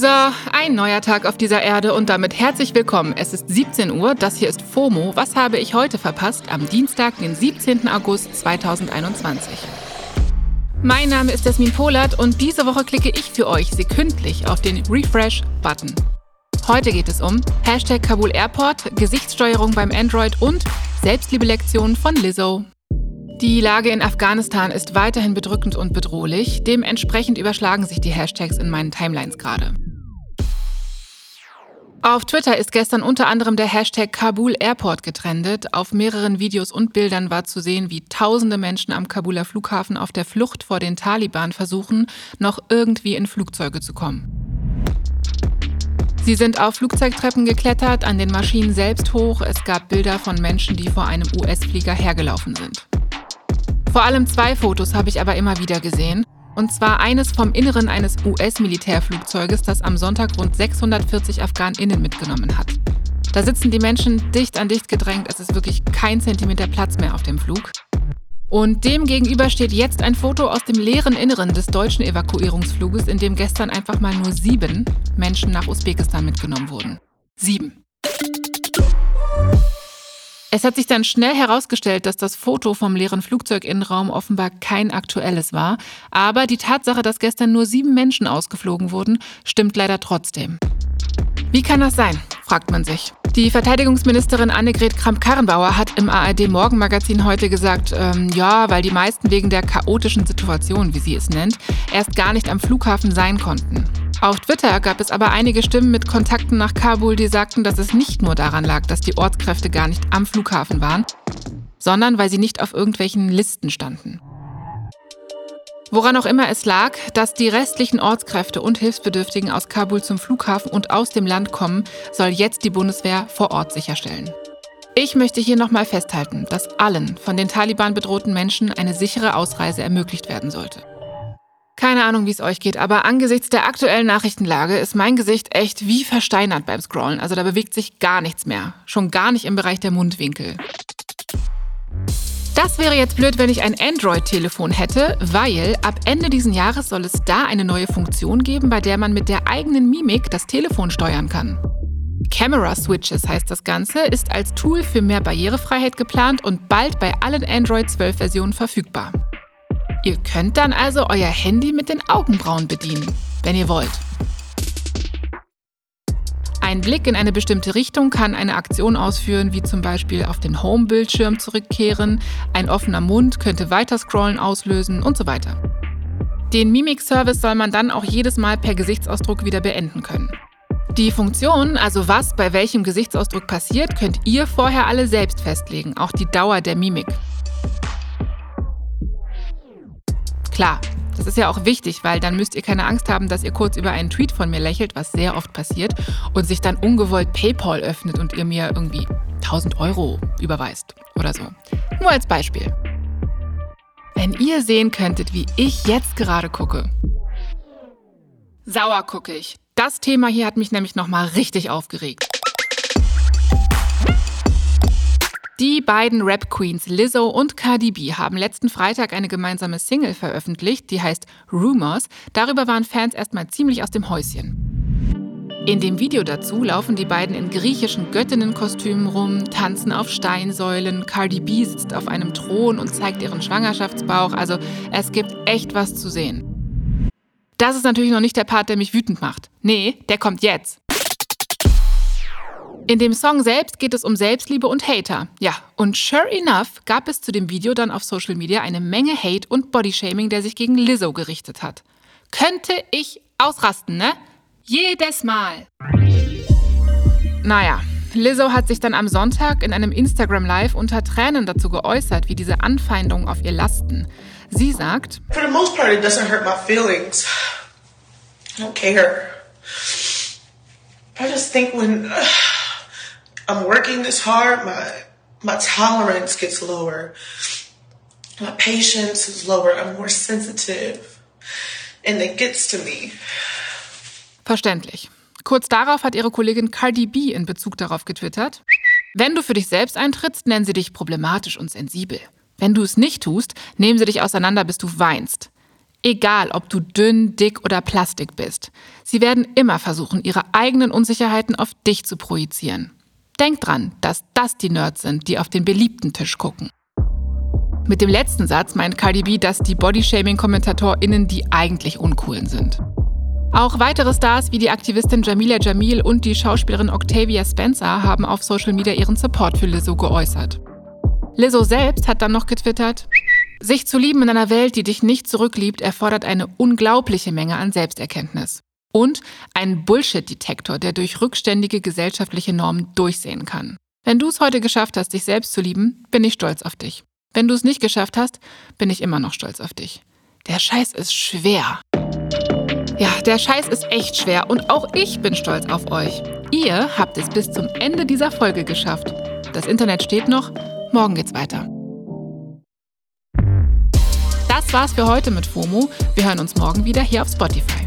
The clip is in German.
So, ein neuer Tag auf dieser Erde und damit herzlich willkommen. Es ist 17 Uhr, das hier ist FOMO. Was habe ich heute verpasst? Am Dienstag, den 17. August 2021. Mein Name ist Jasmin Polat und diese Woche klicke ich für euch sekündlich auf den Refresh-Button. Heute geht es um Hashtag Kabul Airport, Gesichtssteuerung beim Android und Selbstliebe-Lektionen von Lizzo. Die Lage in Afghanistan ist weiterhin bedrückend und bedrohlich. Dementsprechend überschlagen sich die Hashtags in meinen Timelines gerade. Auf Twitter ist gestern unter anderem der Hashtag Kabul Airport getrendet. Auf mehreren Videos und Bildern war zu sehen, wie tausende Menschen am Kabuler Flughafen auf der Flucht vor den Taliban versuchen, noch irgendwie in Flugzeuge zu kommen. Sie sind auf Flugzeugtreppen geklettert, an den Maschinen selbst hoch. Es gab Bilder von Menschen, die vor einem US-Flieger hergelaufen sind. Vor allem zwei Fotos habe ich aber immer wieder gesehen. Und zwar eines vom Inneren eines US-Militärflugzeuges, das am Sonntag rund 640 AfghanInnen mitgenommen hat. Da sitzen die Menschen dicht an dicht gedrängt, es ist wirklich kein Zentimeter Platz mehr auf dem Flug. Und dem gegenüber steht jetzt ein Foto aus dem leeren Inneren des deutschen Evakuierungsfluges, in dem gestern einfach mal nur sieben Menschen nach Usbekistan mitgenommen wurden. Sieben. Es hat sich dann schnell herausgestellt, dass das Foto vom leeren Flugzeuginnenraum offenbar kein aktuelles war. Aber die Tatsache, dass gestern nur sieben Menschen ausgeflogen wurden, stimmt leider trotzdem. Wie kann das sein? fragt man sich. Die Verteidigungsministerin Annegret Kramp-Karrenbauer hat im ARD-Morgenmagazin heute gesagt, ähm, ja, weil die meisten wegen der chaotischen Situation, wie sie es nennt, erst gar nicht am Flughafen sein konnten. Auf Twitter gab es aber einige Stimmen mit Kontakten nach Kabul, die sagten, dass es nicht nur daran lag, dass die Ortskräfte gar nicht am Flughafen waren, sondern weil sie nicht auf irgendwelchen Listen standen. Woran auch immer es lag, dass die restlichen Ortskräfte und Hilfsbedürftigen aus Kabul zum Flughafen und aus dem Land kommen, soll jetzt die Bundeswehr vor Ort sicherstellen. Ich möchte hier nochmal festhalten, dass allen von den Taliban bedrohten Menschen eine sichere Ausreise ermöglicht werden sollte. Keine Ahnung, wie es euch geht, aber angesichts der aktuellen Nachrichtenlage ist mein Gesicht echt wie versteinert beim Scrollen. Also da bewegt sich gar nichts mehr. Schon gar nicht im Bereich der Mundwinkel. Das wäre jetzt blöd, wenn ich ein Android-Telefon hätte, weil ab Ende diesen Jahres soll es da eine neue Funktion geben, bei der man mit der eigenen Mimik das Telefon steuern kann. Camera Switches heißt das Ganze, ist als Tool für mehr Barrierefreiheit geplant und bald bei allen Android 12 Versionen verfügbar. Ihr könnt dann also euer Handy mit den Augenbrauen bedienen, wenn ihr wollt. Ein Blick in eine bestimmte Richtung kann eine Aktion ausführen, wie zum Beispiel auf den Home-Bildschirm zurückkehren, ein offener Mund könnte Weiterscrollen auslösen und so weiter. Den Mimik-Service soll man dann auch jedes Mal per Gesichtsausdruck wieder beenden können. Die Funktion, also was bei welchem Gesichtsausdruck passiert, könnt ihr vorher alle selbst festlegen, auch die Dauer der Mimik. Klar, das ist ja auch wichtig, weil dann müsst ihr keine Angst haben, dass ihr kurz über einen Tweet von mir lächelt, was sehr oft passiert, und sich dann ungewollt PayPal öffnet und ihr mir irgendwie 1000 Euro überweist oder so. Nur als Beispiel. Wenn ihr sehen könntet, wie ich jetzt gerade gucke. Sauer gucke ich. Das Thema hier hat mich nämlich nochmal richtig aufgeregt. Die beiden Rap-Queens Lizzo und Cardi B haben letzten Freitag eine gemeinsame Single veröffentlicht, die heißt Rumors. Darüber waren Fans erstmal ziemlich aus dem Häuschen. In dem Video dazu laufen die beiden in griechischen Göttinnenkostümen rum, tanzen auf Steinsäulen, Cardi B sitzt auf einem Thron und zeigt ihren Schwangerschaftsbauch, also es gibt echt was zu sehen. Das ist natürlich noch nicht der Part, der mich wütend macht. Nee, der kommt jetzt. In dem Song selbst geht es um Selbstliebe und Hater. Ja, und sure enough gab es zu dem Video dann auf Social Media eine Menge Hate und Bodyshaming, der sich gegen Lizzo gerichtet hat. Könnte ich ausrasten, ne? Jedes Mal. Naja, Lizzo hat sich dann am Sonntag in einem Instagram Live unter Tränen dazu geäußert, wie diese Anfeindungen auf ihr lasten. Sie sagt: For the most part it doesn't hurt my feelings. I don't care. I just think when I'm working this hard, my my tolerance gets lower. My patience is lower. I'm more sensitive. And it gets to me. Verständlich. Kurz darauf hat ihre Kollegin Cardi B in Bezug darauf getwittert: Wenn du für dich selbst eintrittst, nennen sie dich problematisch und sensibel. Wenn du es nicht tust, nehmen sie dich auseinander, bis du weinst. Egal, ob du dünn, dick oder plastik bist. Sie werden immer versuchen, ihre eigenen Unsicherheiten auf dich zu projizieren. Denk dran, dass das die Nerds sind, die auf den beliebten Tisch gucken. Mit dem letzten Satz meint Cardi B, dass die Bodyshaming-KommentatorInnen die eigentlich Uncoolen sind. Auch weitere Stars wie die Aktivistin Jamila Jamil und die Schauspielerin Octavia Spencer haben auf Social Media ihren Support für Lizzo geäußert. Lizzo selbst hat dann noch getwittert, sich zu lieben in einer Welt, die dich nicht zurückliebt, erfordert eine unglaubliche Menge an Selbsterkenntnis. Und einen Bullshit-Detektor, der durch rückständige gesellschaftliche Normen durchsehen kann. Wenn du es heute geschafft hast, dich selbst zu lieben, bin ich stolz auf dich. Wenn du es nicht geschafft hast, bin ich immer noch stolz auf dich. Der Scheiß ist schwer. Ja, der Scheiß ist echt schwer und auch ich bin stolz auf euch. Ihr habt es bis zum Ende dieser Folge geschafft. Das Internet steht noch, morgen geht's weiter. Das war's für heute mit FOMO. Wir hören uns morgen wieder hier auf Spotify.